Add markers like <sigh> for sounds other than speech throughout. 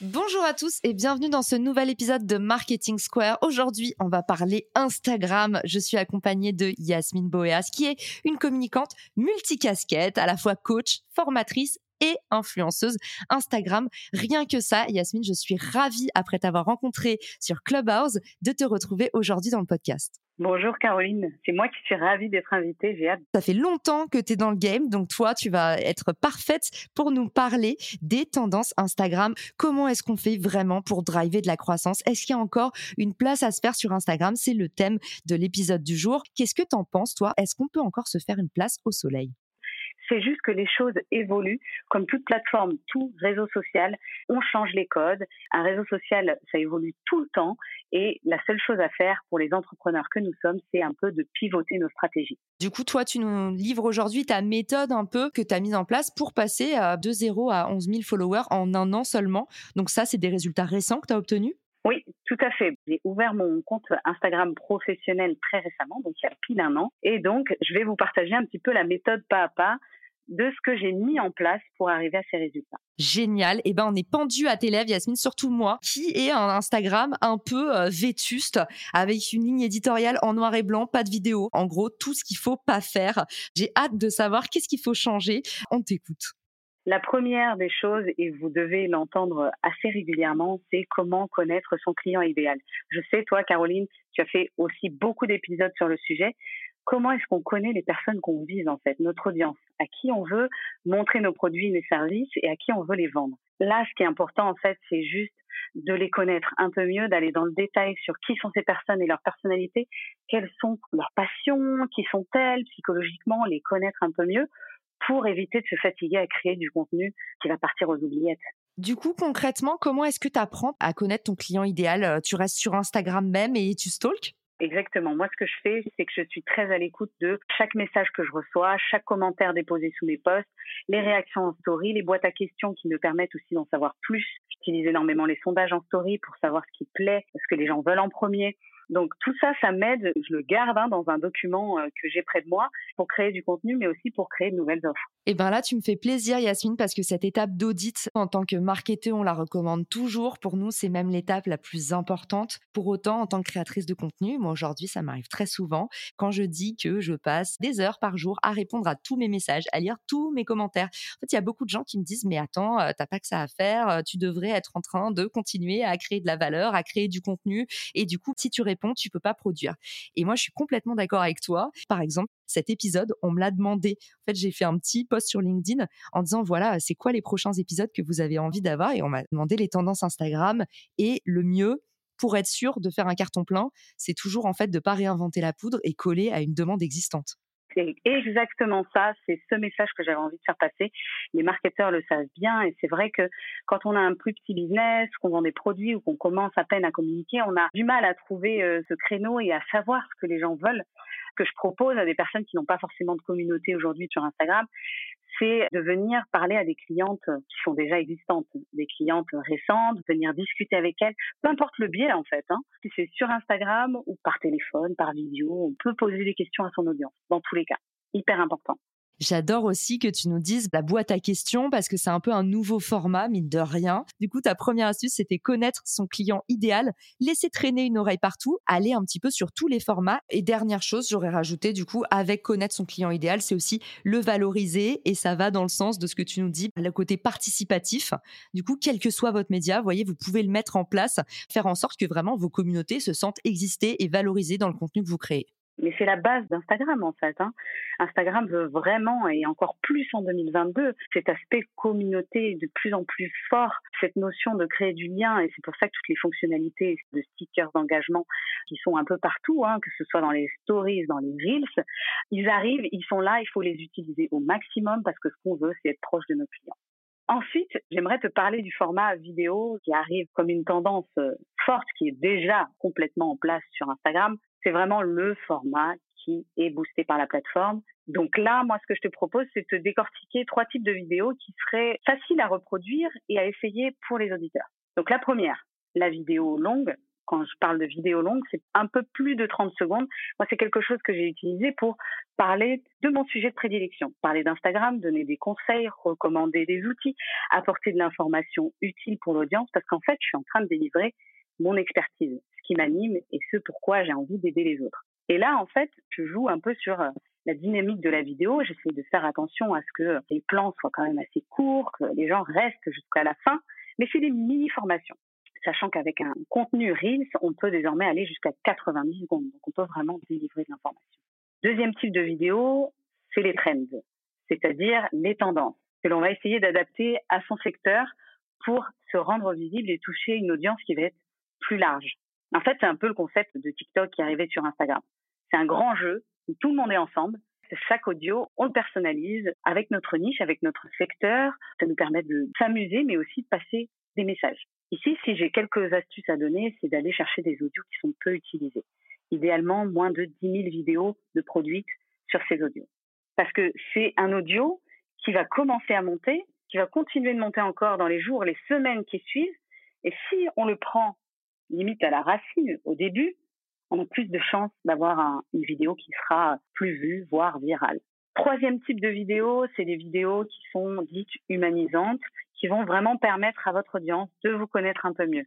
Bonjour à tous et bienvenue dans ce nouvel épisode de Marketing Square. Aujourd'hui, on va parler Instagram. Je suis accompagnée de Yasmine Boeas, qui est une communicante multicasquette, à la fois coach, formatrice et influenceuse Instagram. Rien que ça, Yasmine, je suis ravie, après t'avoir rencontré sur Clubhouse, de te retrouver aujourd'hui dans le podcast. Bonjour Caroline, c'est moi qui suis ravie d'être invitée, j'ai hâte. Ça fait longtemps que tu es dans le game, donc toi, tu vas être parfaite pour nous parler des tendances Instagram. Comment est-ce qu'on fait vraiment pour driver de la croissance? Est-ce qu'il y a encore une place à se faire sur Instagram? C'est le thème de l'épisode du jour. Qu'est-ce que tu en penses, toi? Est-ce qu'on peut encore se faire une place au soleil? C'est juste que les choses évoluent. Comme toute plateforme, tout réseau social, on change les codes. Un réseau social, ça évolue tout le temps. Et la seule chose à faire pour les entrepreneurs que nous sommes, c'est un peu de pivoter nos stratégies. Du coup, toi, tu nous livres aujourd'hui ta méthode un peu que tu as mise en place pour passer de 0 à 11 000 followers en un an seulement. Donc ça, c'est des résultats récents que tu as obtenus? Oui, tout à fait. J'ai ouvert mon compte Instagram professionnel très récemment, donc il y a pile un an. Et donc, je vais vous partager un petit peu la méthode pas à pas de ce que j'ai mis en place pour arriver à ces résultats. Génial. Et eh ben, on est pendu à tes lèvres, Yasmine, surtout moi, qui est un Instagram un peu euh, vétuste, avec une ligne éditoriale en noir et blanc, pas de vidéo. En gros, tout ce qu'il faut pas faire. J'ai hâte de savoir qu'est-ce qu'il faut changer. On t'écoute. La première des choses, et vous devez l'entendre assez régulièrement, c'est comment connaître son client idéal. Je sais, toi, Caroline, tu as fait aussi beaucoup d'épisodes sur le sujet comment est-ce qu'on connaît les personnes qu'on vise en fait, notre audience, à qui on veut montrer nos produits, nos services et à qui on veut les vendre? Là, ce qui est important en fait, c'est juste de les connaître un peu mieux, d'aller dans le détail sur qui sont ces personnes et leur personnalité, quelles sont leurs passions, qui sont-elles psychologiquement, les connaître un peu mieux pour éviter de se fatiguer à créer du contenu qui va partir aux oubliettes. Du coup, concrètement, comment est-ce que tu apprends à connaître ton client idéal? Tu restes sur Instagram même et tu stalks? Exactement. Moi, ce que je fais, c'est que je suis très à l'écoute de chaque message que je reçois, chaque commentaire déposé sous mes posts, les réactions en story, les boîtes à questions qui me permettent aussi d'en savoir plus. J'utilise énormément les sondages en story pour savoir ce qui plaît, ce que les gens veulent en premier. Donc tout ça, ça m'aide, je le garde hein, dans un document euh, que j'ai près de moi pour créer du contenu, mais aussi pour créer de nouvelles offres. Et eh bien là, tu me fais plaisir, Yasmine, parce que cette étape d'audit, en tant que marketeur, on la recommande toujours. Pour nous, c'est même l'étape la plus importante. Pour autant, en tant que créatrice de contenu, moi aujourd'hui, ça m'arrive très souvent quand je dis que je passe des heures par jour à répondre à tous mes messages, à lire tous mes commentaires. En fait, il y a beaucoup de gens qui me disent, mais attends, euh, t'as pas que ça à faire, euh, tu devrais être en train de continuer à créer de la valeur, à créer du contenu. Et du coup, si tu tu peux pas produire. Et moi, je suis complètement d'accord avec toi. Par exemple, cet épisode, on me l'a demandé. En fait, j'ai fait un petit post sur LinkedIn en disant voilà, c'est quoi les prochains épisodes que vous avez envie d'avoir? Et on m'a demandé les tendances Instagram et le mieux pour être sûr de faire un carton plein, c'est toujours en fait de pas réinventer la poudre et coller à une demande existante. C'est exactement ça, c'est ce message que j'avais envie de faire passer. Les marketeurs le savent bien et c'est vrai que quand on a un plus petit business, qu'on vend des produits ou qu'on commence à peine à communiquer, on a du mal à trouver euh, ce créneau et à savoir ce que les gens veulent. Que je propose à des personnes qui n'ont pas forcément de communauté aujourd'hui sur Instagram, c'est de venir parler à des clientes qui sont déjà existantes, des clientes récentes, venir discuter avec elles, peu importe le biais en fait, hein. si c'est sur Instagram ou par téléphone, par vidéo, on peut poser des questions à son audience, dans tous les cas, hyper important. J'adore aussi que tu nous dises la boîte à questions parce que c'est un peu un nouveau format, mine de rien. Du coup, ta première astuce, c'était connaître son client idéal, laisser traîner une oreille partout, aller un petit peu sur tous les formats. Et dernière chose, j'aurais rajouté, du coup, avec connaître son client idéal, c'est aussi le valoriser et ça va dans le sens de ce que tu nous dis, le côté participatif. Du coup, quel que soit votre média, vous voyez, vous pouvez le mettre en place, faire en sorte que vraiment vos communautés se sentent exister et valorisées dans le contenu que vous créez. Mais c'est la base d'Instagram en fait. Hein. Instagram veut vraiment, et encore plus en 2022, cet aspect communauté de plus en plus fort, cette notion de créer du lien, et c'est pour ça que toutes les fonctionnalités de stickers d'engagement qui sont un peu partout, hein, que ce soit dans les stories, dans les reels, ils arrivent, ils sont là, il faut les utiliser au maximum parce que ce qu'on veut, c'est être proche de nos clients. Ensuite, j'aimerais te parler du format vidéo qui arrive comme une tendance euh, forte qui est déjà complètement en place sur Instagram. C'est vraiment le format qui est boosté par la plateforme. Donc là, moi, ce que je te propose, c'est de décortiquer trois types de vidéos qui seraient faciles à reproduire et à essayer pour les auditeurs. Donc la première, la vidéo longue, quand je parle de vidéo longue, c'est un peu plus de 30 secondes. Moi, c'est quelque chose que j'ai utilisé pour parler de mon sujet de prédilection, parler d'Instagram, donner des conseils, recommander des outils, apporter de l'information utile pour l'audience, parce qu'en fait, je suis en train de délivrer mon expertise, qui m'anime et ce pourquoi j'ai envie d'aider les autres. Et là, en fait, je joue un peu sur euh, la dynamique de la vidéo. J'essaie de faire attention à ce que les plans soient quand même assez courts, que les gens restent jusqu'à la fin, mais c'est des mini-formations sachant qu'avec un contenu Reels, on peut désormais aller jusqu'à 90 secondes. Donc, on peut vraiment délivrer de l'information. Deuxième type de vidéo, c'est les trends, c'est-à-dire les tendances que l'on va essayer d'adapter à son secteur pour se rendre visible et toucher une audience qui va être plus large. En fait, c'est un peu le concept de TikTok qui est arrivé sur Instagram. C'est un grand jeu où tout le monde est ensemble. Chaque audio, on le personnalise avec notre niche, avec notre secteur. Ça nous permet de s'amuser, mais aussi de passer des messages. Ici, si j'ai quelques astuces à donner, c'est d'aller chercher des audios qui sont peu utilisés. Idéalement, moins de 10 000 vidéos de produites sur ces audios. Parce que c'est un audio qui va commencer à monter, qui va continuer de monter encore dans les jours, les semaines qui suivent. Et si on le prend limite à la racine au début, on a plus de chances d'avoir une vidéo qui sera plus vue, voire virale. Troisième type de vidéo, c'est des vidéos qui sont dites humanisantes, qui vont vraiment permettre à votre audience de vous connaître un peu mieux.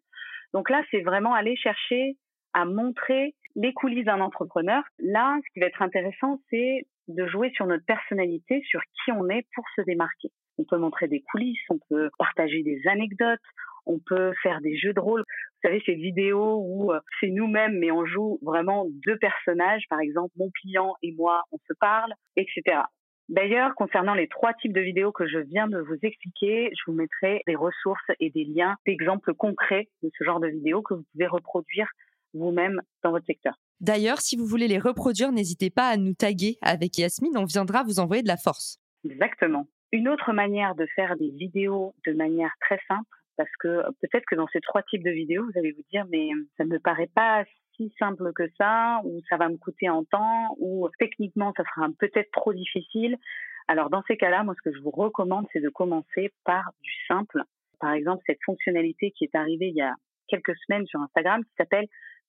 Donc là, c'est vraiment aller chercher à montrer les coulisses d'un entrepreneur. Là, ce qui va être intéressant, c'est de jouer sur notre personnalité, sur qui on est pour se démarquer. On peut montrer des coulisses, on peut partager des anecdotes, on peut faire des jeux de rôle. Vous savez, ces vidéos où euh, c'est nous-mêmes, mais on joue vraiment deux personnages, par exemple, mon client et moi, on se parle, etc. D'ailleurs, concernant les trois types de vidéos que je viens de vous expliquer, je vous mettrai des ressources et des liens d'exemples concrets de ce genre de vidéos que vous pouvez reproduire vous-même dans votre secteur. D'ailleurs, si vous voulez les reproduire, n'hésitez pas à nous taguer avec Yasmine, on viendra vous envoyer de la force. Exactement. Une autre manière de faire des vidéos de manière très simple, parce que peut-être que dans ces trois types de vidéos, vous allez vous dire, mais ça ne me paraît pas si simple que ça, ou ça va me coûter en temps, ou techniquement ça sera peut-être trop difficile. Alors dans ces cas-là, moi ce que je vous recommande, c'est de commencer par du simple. Par exemple, cette fonctionnalité qui est arrivée il y a quelques semaines sur Instagram qui s'appelle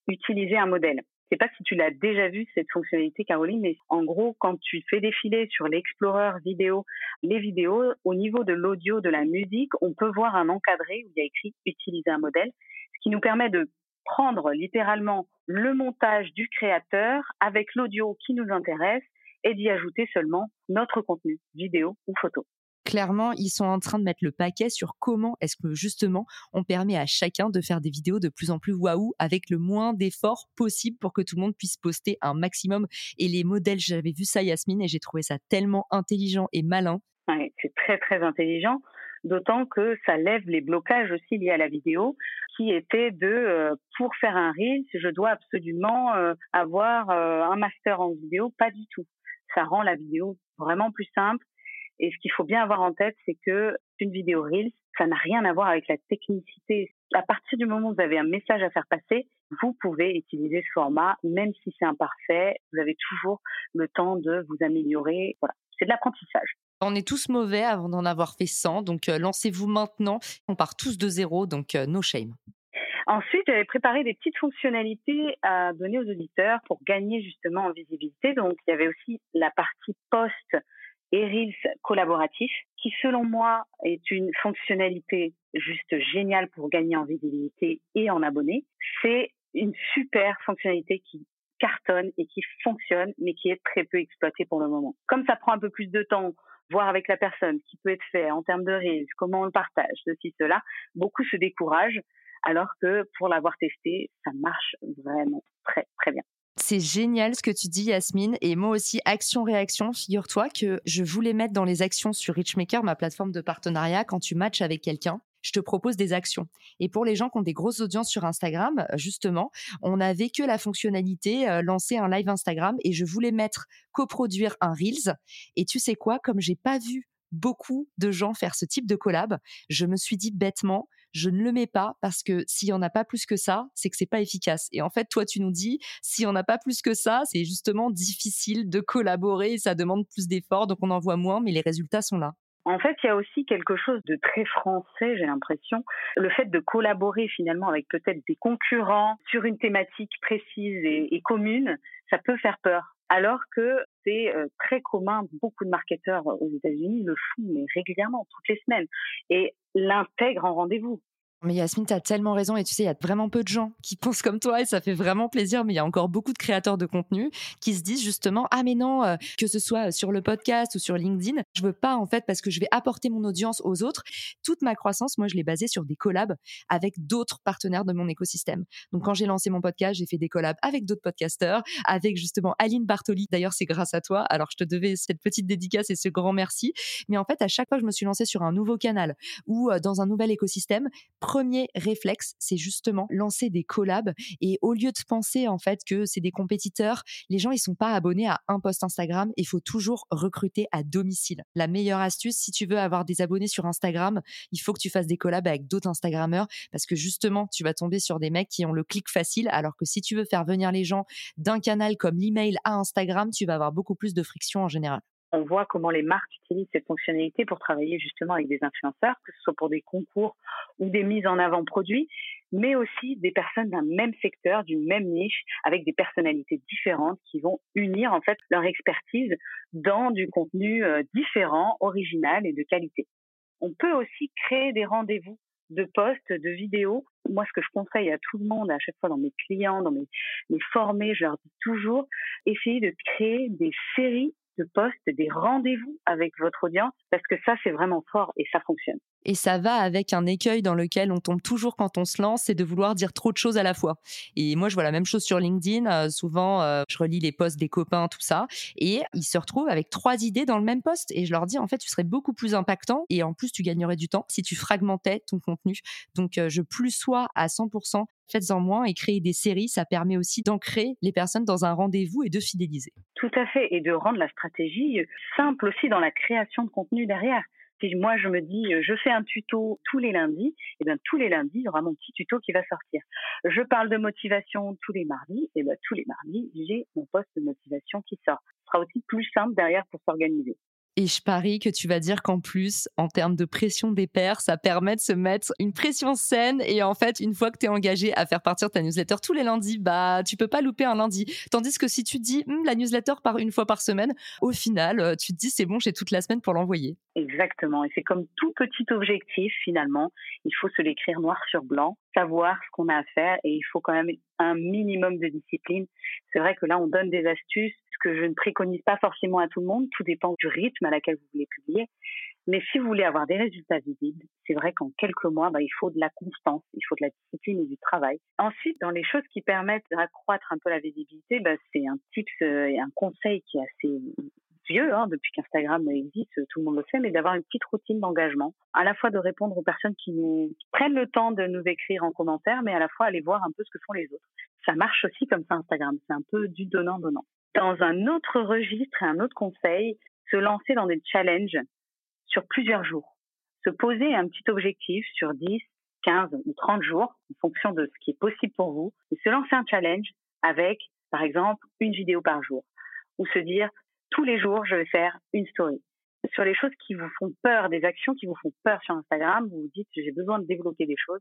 utiliser un modèle. Je sais pas si tu l'as déjà vu cette fonctionnalité, Caroline, mais en gros, quand tu fais défiler sur l'Explorer vidéo les vidéos, au niveau de l'audio, de la musique, on peut voir un encadré où il y a écrit utiliser un modèle, ce qui nous permet de prendre littéralement le montage du créateur avec l'audio qui nous intéresse et d'y ajouter seulement notre contenu, vidéo ou photo. Clairement, ils sont en train de mettre le paquet sur comment est-ce que justement on permet à chacun de faire des vidéos de plus en plus waouh avec le moins d'efforts possible pour que tout le monde puisse poster un maximum. Et les modèles, j'avais vu ça Yasmine et j'ai trouvé ça tellement intelligent et malin. c'est très très intelligent d'autant que ça lève les blocages aussi liés à la vidéo, qui étaient de euh, pour faire un reel, je dois absolument euh, avoir euh, un master en vidéo, pas du tout. Ça rend la vidéo vraiment plus simple. Et ce qu'il faut bien avoir en tête, c'est que une vidéo reel, ça n'a rien à voir avec la technicité. À partir du moment où vous avez un message à faire passer, vous pouvez utiliser ce format, même si c'est imparfait. Vous avez toujours le temps de vous améliorer. Voilà, c'est de l'apprentissage. On est tous mauvais avant d'en avoir fait 100, donc euh, lancez-vous maintenant. On part tous de zéro, donc euh, no shame. Ensuite, j'avais préparé des petites fonctionnalités à donner aux auditeurs pour gagner justement en visibilité. Donc, il y avait aussi la partie post et Reels collaboratif, qui selon moi est une fonctionnalité juste géniale pour gagner en visibilité et en abonnés. C'est une super fonctionnalité qui cartonne et qui fonctionne, mais qui est très peu exploitée pour le moment. Comme ça prend un peu plus de temps, voir avec la personne, qui peut être fait en termes de Reels, comment on le partage, ceci, cela, beaucoup se découragent, alors que pour l'avoir testé, ça marche vraiment très, très bien. C'est génial ce que tu dis, Yasmine. Et moi aussi, action-réaction, figure-toi que je voulais mettre dans les actions sur Richmaker, ma plateforme de partenariat, quand tu matches avec quelqu'un je te propose des actions. Et pour les gens qui ont des grosses audiences sur Instagram, justement, on n'avait que la fonctionnalité euh, lancer un live Instagram et je voulais mettre coproduire un Reels. Et tu sais quoi, comme j'ai pas vu beaucoup de gens faire ce type de collab, je me suis dit bêtement, je ne le mets pas parce que s'il y en a pas plus que ça, c'est que c'est pas efficace. Et en fait, toi, tu nous dis, s'il y en a pas plus que ça, c'est justement difficile de collaborer, ça demande plus d'efforts, donc on en voit moins, mais les résultats sont là. En fait, il y a aussi quelque chose de très français, j'ai l'impression. Le fait de collaborer finalement avec peut-être des concurrents sur une thématique précise et, commune, ça peut faire peur. Alors que c'est euh, très commun, beaucoup de marketeurs aux États-Unis le font régulièrement, toutes les semaines, et l'intègrent en rendez-vous. Mais Yasmine, tu as tellement raison et tu sais, il y a vraiment peu de gens qui <laughs> pensent comme toi et ça fait vraiment plaisir. Mais il y a encore beaucoup de créateurs de contenu qui se disent justement, ah mais non, euh, que ce soit sur le podcast ou sur LinkedIn, je veux pas en fait parce que je vais apporter mon audience aux autres. Toute ma croissance, moi, je l'ai basée sur des collabs avec d'autres partenaires de mon écosystème. Donc quand j'ai lancé mon podcast, j'ai fait des collabs avec d'autres podcasteurs, avec justement Aline Bartoli. D'ailleurs, c'est grâce à toi. Alors je te devais cette petite dédicace et ce grand merci. Mais en fait, à chaque fois que je me suis lancée sur un nouveau canal ou euh, dans un nouvel écosystème, premier réflexe, c'est justement lancer des collabs. Et au lieu de penser en fait que c'est des compétiteurs, les gens ils sont pas abonnés à un post Instagram, il faut toujours recruter à domicile. La meilleure astuce si tu veux avoir des abonnés sur Instagram, il faut que tu fasses des collabs avec d'autres Instagrammeurs parce que justement, tu vas tomber sur des mecs qui ont le clic facile. Alors que si tu veux faire venir les gens d'un canal comme l'email à Instagram, tu vas avoir beaucoup plus de friction en général on voit comment les marques utilisent cette fonctionnalité pour travailler justement avec des influenceurs, que ce soit pour des concours ou des mises en avant produits, mais aussi des personnes d'un même secteur, d'une même niche, avec des personnalités différentes qui vont unir en fait leur expertise dans du contenu euh, différent, original et de qualité. On peut aussi créer des rendez-vous de posts, de vidéos. Moi, ce que je conseille à tout le monde, à chaque fois dans mes clients, dans mes, mes formés, je leur dis toujours, essayez de créer des séries de poste, des rendez-vous avec votre audience, parce que ça, c'est vraiment fort et ça fonctionne. Et ça va avec un écueil dans lequel on tombe toujours quand on se lance, c'est de vouloir dire trop de choses à la fois. Et moi, je vois la même chose sur LinkedIn. Euh, souvent, euh, je relis les posts des copains, tout ça, et ils se retrouvent avec trois idées dans le même post. Et je leur dis, en fait, tu serais beaucoup plus impactant et en plus, tu gagnerais du temps si tu fragmentais ton contenu. Donc, euh, je plus sois à 100% faites-en moins et créer des séries, ça permet aussi d'ancrer les personnes dans un rendez-vous et de fidéliser. Tout à fait, et de rendre la stratégie simple aussi dans la création de contenu derrière. Si moi je me dis je fais un tuto tous les lundis, et eh bien tous les lundis il y aura mon petit tuto qui va sortir. Je parle de motivation tous les mardis, et bien tous les mardis j'ai mon poste de motivation qui sort. Ce sera aussi plus simple derrière pour s'organiser. Et je parie que tu vas dire qu'en plus, en termes de pression des pairs, ça permet de se mettre une pression saine. Et en fait, une fois que tu es engagé à faire partir ta newsletter tous les lundis, bah, tu peux pas louper un lundi. Tandis que si tu dis, hm, la newsletter part une fois par semaine, au final, euh, tu te dis, c'est bon, j'ai toute la semaine pour l'envoyer. Exactement. Et c'est comme tout petit objectif, finalement. Il faut se l'écrire noir sur blanc, savoir ce qu'on a à faire et il faut quand même un minimum de discipline. C'est vrai que là, on donne des astuces que je ne préconise pas forcément à tout le monde. Tout dépend du rythme à laquelle vous voulez publier. Mais si vous voulez avoir des résultats visibles, c'est vrai qu'en quelques mois, bah, il faut de la constance, il faut de la discipline et du travail. Ensuite, dans les choses qui permettent d'accroître un peu la visibilité, bah, c'est un tips euh, et un conseil qui est assez vieux, hein, depuis qu'Instagram existe, tout le monde le sait, mais d'avoir une petite routine d'engagement, à la fois de répondre aux personnes qui nous prennent le temps de nous écrire en commentaire, mais à la fois aller voir un peu ce que font les autres. Ça marche aussi comme ça Instagram, c'est un peu du donnant-donnant dans un autre registre et un autre conseil, se lancer dans des challenges sur plusieurs jours. Se poser un petit objectif sur 10, 15 ou 30 jours, en fonction de ce qui est possible pour vous, et se lancer un challenge avec, par exemple, une vidéo par jour. Ou se dire, tous les jours, je vais faire une story. Sur les choses qui vous font peur, des actions qui vous font peur sur Instagram, vous vous dites, j'ai besoin de développer des choses.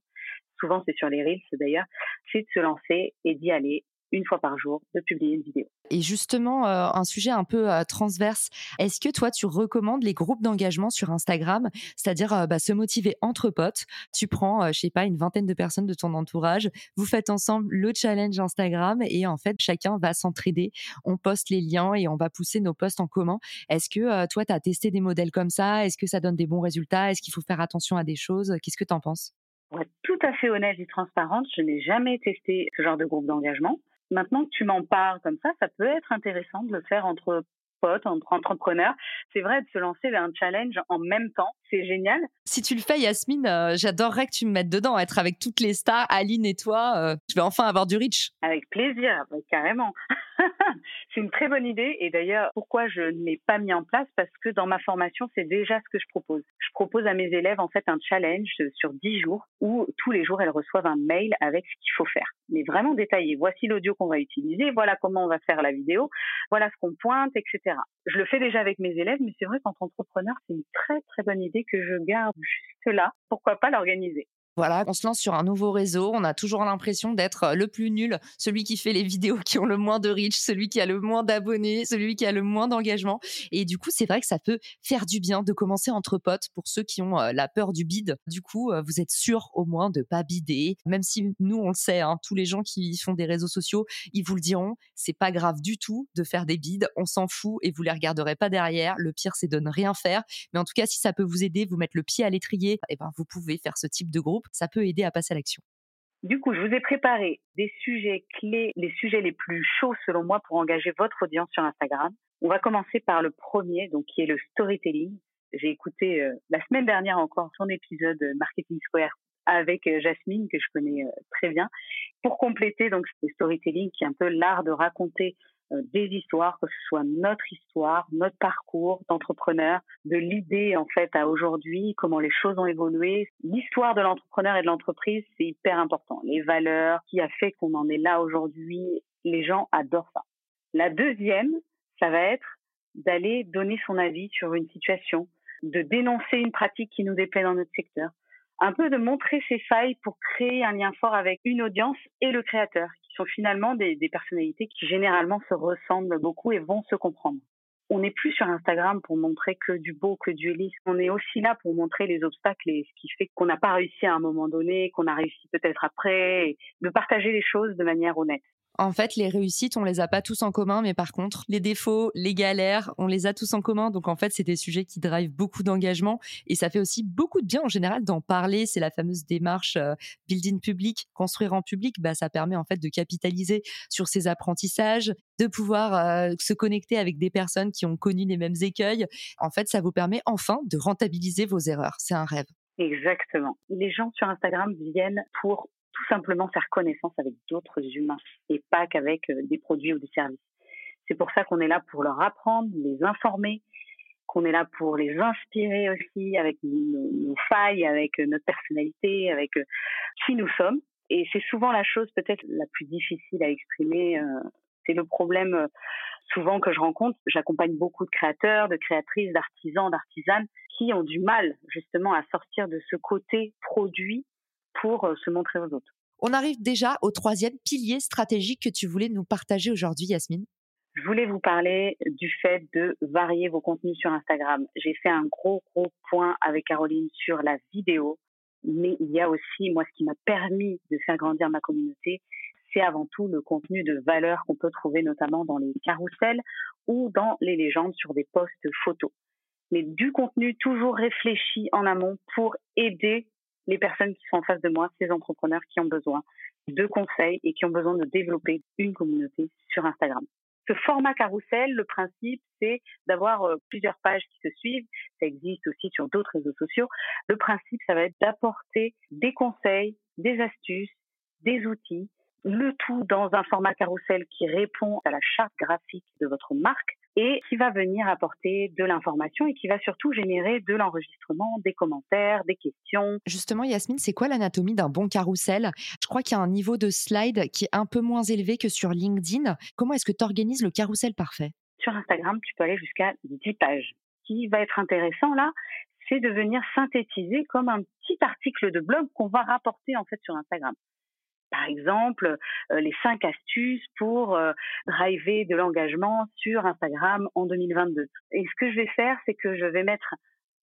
Souvent, c'est sur les Reels d'ailleurs. C'est de se lancer et d'y aller une fois par jour de publier une vidéo. Et justement, euh, un sujet un peu euh, transverse, est-ce que toi, tu recommandes les groupes d'engagement sur Instagram, c'est-à-dire euh, bah, se motiver entre potes Tu prends, je sais pas, une vingtaine de personnes de ton entourage, vous faites ensemble le challenge Instagram et en fait, chacun va s'entraider. On poste les liens et on va pousser nos posts en commun. Est-ce que toi, tu as testé des modèles comme ça? Est-ce que ça donne des bons résultats? Est-ce qu'il faut faire attention à des choses? Qu'est-ce que tu en penses? Pour être tout à fait honnête et transparente, je n'ai jamais testé ce genre de groupe d'engagement. Maintenant que tu m'en parles comme ça, ça peut être intéressant de le faire entre potes, entre entrepreneurs. C'est vrai de se lancer vers un challenge en même temps. C'est génial. Si tu le fais, Yasmine, euh, j'adorerais que tu me mettes dedans, être avec toutes les stars, Aline et toi. Euh, je vais enfin avoir du reach. Avec plaisir, carrément. <laughs> c'est une très bonne idée. Et d'ailleurs, pourquoi je ne l'ai pas mis en place? Parce que dans ma formation, c'est déjà ce que je propose. Je propose à mes élèves en fait un challenge sur 10 jours où tous les jours elles reçoivent un mail avec ce qu'il faut faire, mais vraiment détaillé. Voici l'audio qu'on va utiliser, voilà comment on va faire la vidéo, voilà ce qu'on pointe, etc. Je le fais déjà avec mes élèves, mais c'est vrai qu'en entrepreneur, c'est une très très bonne idée que je garde juste là. Pourquoi pas l'organiser? Voilà, on se lance sur un nouveau réseau, on a toujours l'impression d'être le plus nul, celui qui fait les vidéos qui ont le moins de reach, celui qui a le moins d'abonnés, celui qui a le moins d'engagement. Et du coup, c'est vrai que ça peut faire du bien de commencer entre potes pour ceux qui ont la peur du bide. Du coup, vous êtes sûr au moins de pas bider, même si nous on le sait, hein, tous les gens qui font des réseaux sociaux, ils vous le diront, c'est pas grave du tout de faire des bides, on s'en fout et vous les regarderez pas derrière. Le pire, c'est de ne rien faire. Mais en tout cas, si ça peut vous aider, vous mettre le pied à l'étrier, eh ben vous pouvez faire ce type de groupe ça peut aider à passer à l'action. Du coup, je vous ai préparé des sujets clés, les sujets les plus chauds selon moi pour engager votre audience sur Instagram. On va commencer par le premier, donc qui est le storytelling. J'ai écouté euh, la semaine dernière encore son épisode Marketing Square avec euh, Jasmine que je connais euh, très bien pour compléter donc ce storytelling qui est un peu l'art de raconter euh, des histoires, que ce soit notre histoire, notre parcours d'entrepreneur, de l'idée en fait à aujourd'hui, comment les choses ont évolué. L'histoire de l'entrepreneur et de l'entreprise, c'est hyper important. Les valeurs, qui a fait qu'on en est là aujourd'hui, les gens adorent ça. La deuxième, ça va être d'aller donner son avis sur une situation, de dénoncer une pratique qui nous déplaît dans notre secteur, un peu de montrer ses failles pour créer un lien fort avec une audience et le créateur, sont finalement des, personnalités qui généralement se ressemblent beaucoup et vont se comprendre. On n'est plus sur Instagram pour montrer que du beau, que du lisse. On est aussi là pour montrer les obstacles et ce qui fait qu'on n'a pas réussi à un moment donné, qu'on a réussi peut-être après, de partager les choses de manière honnête. En fait, les réussites, on les a pas tous en commun, mais par contre, les défauts, les galères, on les a tous en commun. Donc en fait, c'est des sujets qui drivent beaucoup d'engagement et ça fait aussi beaucoup de bien en général d'en parler. C'est la fameuse démarche euh, building public, construire en public. Bah, ça permet en fait de capitaliser sur ces apprentissages, de pouvoir euh, se connecter avec des personnes qui ont connu les mêmes écueils. En fait, ça vous permet enfin de rentabiliser vos erreurs. C'est un rêve. Exactement. Les gens sur Instagram viennent pour tout simplement faire connaissance avec d'autres humains et pas qu'avec euh, des produits ou des services. C'est pour ça qu'on est là pour leur apprendre, les informer, qu'on est là pour les inspirer aussi avec nos, failles, avec euh, notre personnalité, avec euh, qui nous sommes. Et c'est souvent la chose peut-être la plus difficile à exprimer. C'est le problème souvent que je rencontre. J'accompagne beaucoup de créateurs, de créatrices, d'artisans, d'artisanes qui ont du mal justement à sortir de ce côté produit pour euh, se montrer aux autres. On arrive déjà au troisième pilier stratégique que tu voulais nous partager aujourd'hui, Yasmine. Je voulais vous parler du fait de varier vos contenus sur Instagram. J'ai fait un gros, gros point avec Caroline sur la vidéo, mais il y a aussi, moi, ce qui m'a permis de faire grandir ma communauté, c'est avant tout le contenu de valeur qu'on peut trouver notamment dans les carousels ou dans les légendes sur des posts photos. Mais du contenu toujours réfléchi en amont pour aider les personnes qui sont en face de moi, ces entrepreneurs qui ont besoin de conseils et qui ont besoin de développer une communauté sur Instagram. Ce format carrousel, le principe, c'est d'avoir euh, plusieurs pages qui se suivent. Ça existe aussi sur d'autres réseaux sociaux. Le principe, ça va être d'apporter des conseils, des astuces, des outils, le tout dans un format carrousel qui répond à la charte graphique de votre marque et qui va venir apporter de l'information et qui va surtout générer de l'enregistrement, des commentaires, des questions. Justement, Yasmine, c'est quoi l'anatomie d'un bon carrousel? Je crois qu'il y a un niveau de slide qui est un peu moins élevé que sur LinkedIn. Comment est-ce que tu organises le carrousel parfait? Sur Instagram, tu peux aller jusqu'à 10 pages. Ce qui va être intéressant là, c'est de venir synthétiser comme un petit article de blog qu'on va rapporter en fait sur Instagram Par exemple, les cinq astuces pour driver de l'engagement sur Instagram en 2022. Et ce que je vais faire, c'est que je vais mettre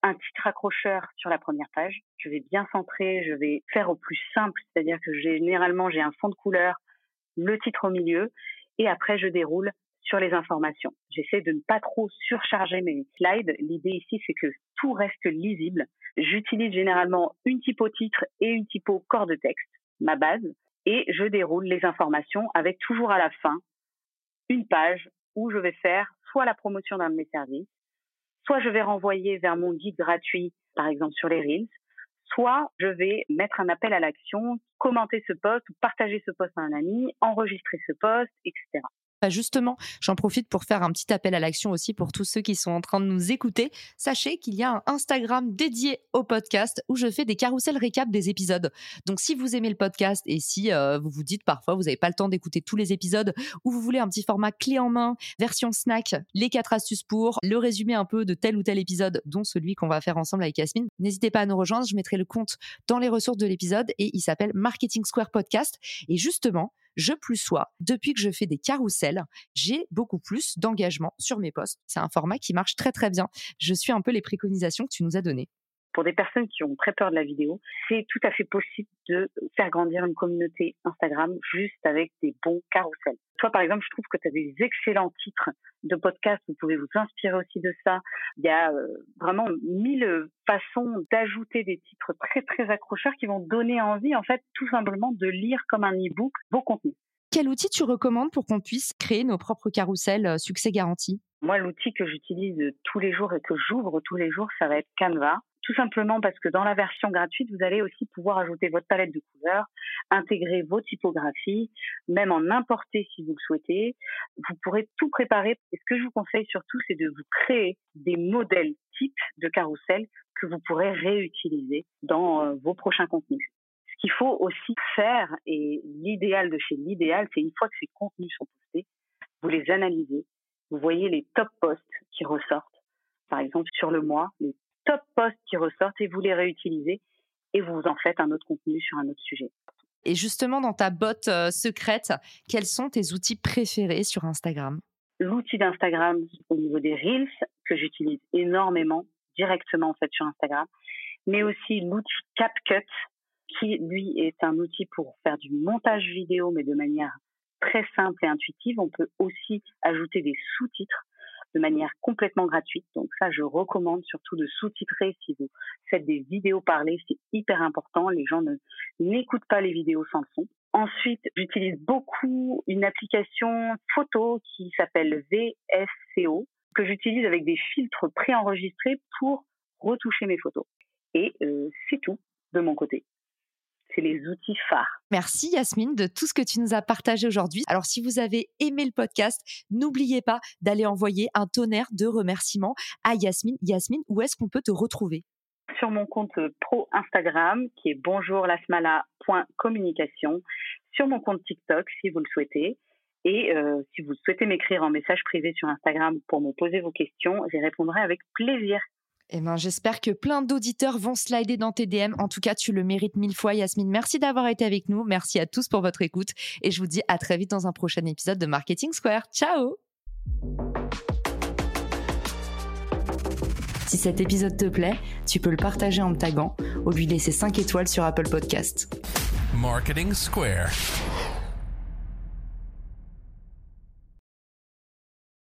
un titre accrocheur sur la première page. Je vais bien centrer, je vais faire au plus simple, c'est-à-dire que généralement j'ai un fond de couleur, le titre au milieu, et après je déroule sur les informations. J'essaie de ne pas trop surcharger mes slides. L'idée ici, c'est que tout reste lisible. J'utilise généralement une typo titre et une typo corps de texte, ma base, et je déroule les informations avec toujours à la fin une page où je vais faire soit la promotion d'un de mes services, soit je vais renvoyer vers mon guide gratuit, par exemple sur les Reels, soit je vais mettre un appel à l'action, commenter ce post ou partager ce post à un ami, enregistrer ce post, etc. Bah, justement, j'en profite pour faire un petit appel à l'action aussi pour tous ceux qui sont en train de nous écouter. Sachez qu'il y a un Instagram dédié au podcast où je fais des carousels récap des épisodes. Donc si vous aimez le podcast et si euh, vous vous dites parfois vous n'avez pas le temps d'écouter tous les épisodes ou vous voulez un petit format clé en main, version snack, les quatre astuces pour, le résumé un peu de tel ou tel épisode, dont celui qu'on va faire ensemble avec Yasmine, n'hésitez pas à nous rejoindre. Je mettrai le compte dans les ressources de l'épisode et il s'appelle Marketing Square Podcast. Et justement, je plus sois, depuis que je fais des carousels, j'ai beaucoup plus d'engagement sur mes posts. C'est un format qui marche très très bien. Je suis un peu les préconisations que tu nous as données pour des personnes qui ont très peur de la vidéo, c'est tout à fait possible de faire grandir une communauté Instagram juste avec des bons carousels. Toi, par exemple, je trouve que tu as des excellents titres de podcast. Vous pouvez vous inspirer aussi de ça. Il y a euh, vraiment mille façons d'ajouter des titres très, très accrocheurs qui vont donner envie, en fait, tout simplement de lire comme un e-book vos contenus. Quel outil tu recommandes pour qu'on puisse créer nos propres carousels euh, succès garanti? Moi, l'outil que j'utilise tous les jours et que j'ouvre tous les jours, ça va être Canva. Tout simplement parce que dans la version gratuite, vous allez aussi pouvoir ajouter votre palette de couleurs, intégrer vos typographies, même en importer si vous le souhaitez. Vous pourrez tout préparer. Et ce que je vous conseille surtout, c'est de vous créer des modèles types de carrousel que vous pourrez réutiliser dans euh, vos prochains contenus. Qu'il faut aussi faire, et l'idéal de chez l'idéal, c'est une fois que ces contenus sont postés, vous les analysez, vous voyez les top posts qui ressortent. Par exemple, sur le mois, les top posts qui ressortent et vous les réutilisez et vous en faites un autre contenu sur un autre sujet. Et justement, dans ta botte euh, secrète, quels sont tes outils préférés sur Instagram? L'outil d'Instagram au niveau des Reels que j'utilise énormément directement en fait sur Instagram, mais aussi l'outil CapCut qui lui est un outil pour faire du montage vidéo mais de manière très simple et intuitive. On peut aussi ajouter des sous-titres de manière complètement gratuite. Donc ça, je recommande surtout de sous-titrer si vous faites des vidéos parlées. C'est hyper important. Les gens n'écoutent pas les vidéos sans son. Ensuite, j'utilise beaucoup une application photo qui s'appelle VSCO que j'utilise avec des filtres préenregistrés pour retoucher mes photos. Et euh, c'est tout de mon côté c'est les outils phares. Merci Yasmine de tout ce que tu nous as partagé aujourd'hui. Alors si vous avez aimé le podcast, n'oubliez pas d'aller envoyer un tonnerre de remerciements à Yasmine. Yasmine, où est-ce qu'on peut te retrouver? Sur mon compte pro Instagram qui est bonjourlasmala.communication, sur mon compte TikTok si vous le souhaitez. Et euh, si vous souhaitez m'écrire en message privé sur Instagram pour me poser vos questions, j'y répondrai avec plaisir. Eh ben, j'espère que plein d'auditeurs vont slider dans tes DM. En tout cas, tu le mérites mille fois, Yasmine. Merci d'avoir été avec nous. Merci à tous pour votre écoute. Et je vous dis à très vite dans un prochain épisode de Marketing Square. Ciao! Si cet épisode te plaît, tu peux le partager en me taguant ou lui laisser 5 étoiles sur Apple Podcast. Marketing Square.